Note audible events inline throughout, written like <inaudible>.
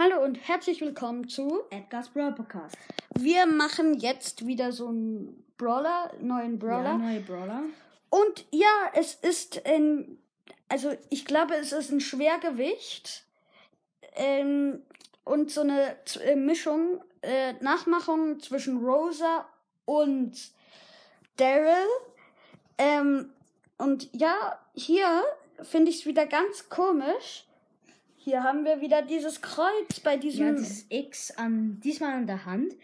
und herzlich willkommen zu Edgar's Brawl Podcast. Wir machen jetzt wieder so einen Brawler, neuen Brawler. Ja, neue Brawler. Und ja, es ist ein, also ich glaube, es ist ein Schwergewicht ähm, und so eine äh, Mischung, äh, Nachmachung zwischen Rosa und Daryl. Ähm, und ja, hier finde ich es wieder ganz komisch. Hier haben wir wieder dieses Kreuz bei Ja, diesem. dieses X an, diesmal an der Hand.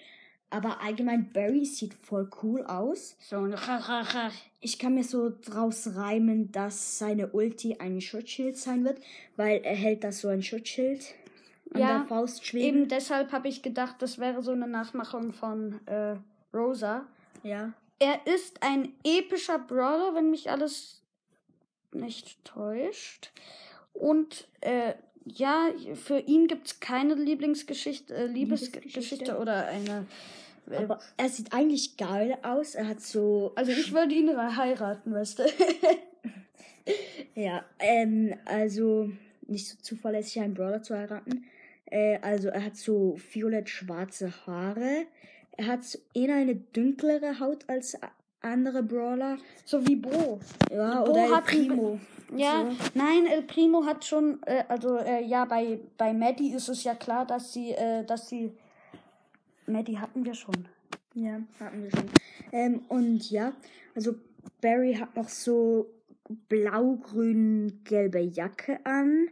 Aber allgemein Barry sieht voll cool aus. so ein Ich kann mir so draus reimen, dass seine Ulti ein Schutzschild sein wird, weil er hält da so ein Schutzschild an Ja, der Faust schweben. Eben deshalb habe ich gedacht, das wäre so eine Nachmachung von äh, Rosa. Ja. Er ist ein epischer Brawler, wenn mich alles nicht täuscht. Und äh, ja, für ihn gibt es keine Lieblingsgeschichte, äh, Liebesgeschichte Liebesgeschichte. oder eine. Äh, Aber er sieht eigentlich geil aus. Er hat so. also ich würde ihn heiraten, weißt du. <laughs> Ja, ähm, also nicht so zuverlässig, einen Brawler zu heiraten. Äh, also er hat so violett-schwarze Haare. Er hat eher eine dunklere Haut als andere Brawler. so wie Bo. Ja, Bo oder El Primo. Ja, So. nein, El Primo hat schon, äh, also äh, ja, bei, bei Maddie ist es ja klar, dass sie, äh, dass sie. Maddie hatten wir schon. Ja, hatten wir schon. Ähm, und ja, also Barry hat noch so blau-grün-gelbe Jacke an.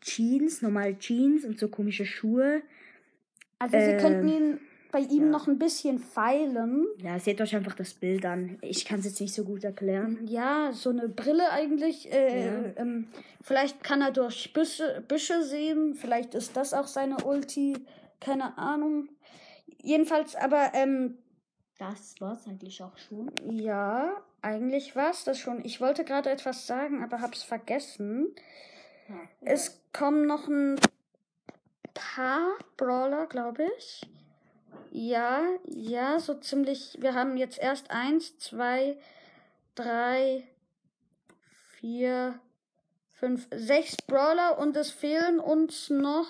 Jeans, normal Jeans und so komische Schuhe. Also sie Ähm, könnten ihn bei ihm ja. noch ein bisschen feilen. Ja, seht euch einfach das Bild an. Ich kann es jetzt nicht so gut erklären. Ja, so eine Brille eigentlich. Äh, Ja. ähm, vielleicht kann er durch Büsche, Büsche sehen. Vielleicht ist das auch seine Ulti. Keine Ahnung. Jedenfalls, aber ähm, Das war's eigentlich auch schon. ja, eigentlich war es das schon. Ich wollte gerade etwas sagen, aber hab's vergessen. Es kommen noch ein paar Brawler, glaube ich. Ja, ja, so ziemlich. Wir haben jetzt erst eins, zwei, drei, vier, fünf, sechs Brawler und es fehlen uns noch.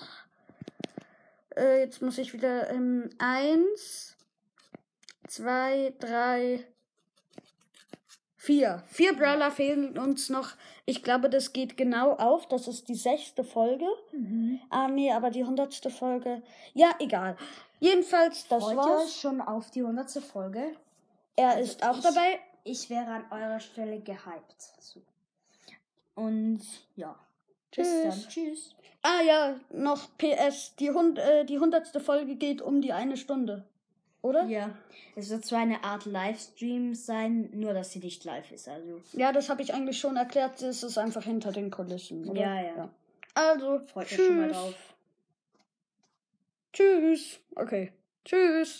Äh, jetzt muss ich wieder ähm, eins, zwei, drei, vier. Vier Brawler fehlen uns noch. Ich glaube, das geht genau auf. Das ist die sechste Folge. Ah, nee, aber die hundertste Folge. Ja, egal. Jedenfalls, das Freut war's. euch schon auf die 100. Folge? Er ist auch ich- dabei. Ich wäre an eurer Stelle gehypt. Und ja. Bis Tschüss. dann. Tschüss. Ah ja, noch PS. Die, hund äh, die hundertste Folge geht um die eine Stunde. Oder? Ja. Es wird zwar eine Art Livestream sein, nur dass sie nicht live ist. Also Ja, das habe ich eigentlich schon erklärt. Es ist einfach hinter den Kulissen. Oder? Ja, ja. Also, freut euch schon mal drauf. Tschüss. Okay. Tschüss.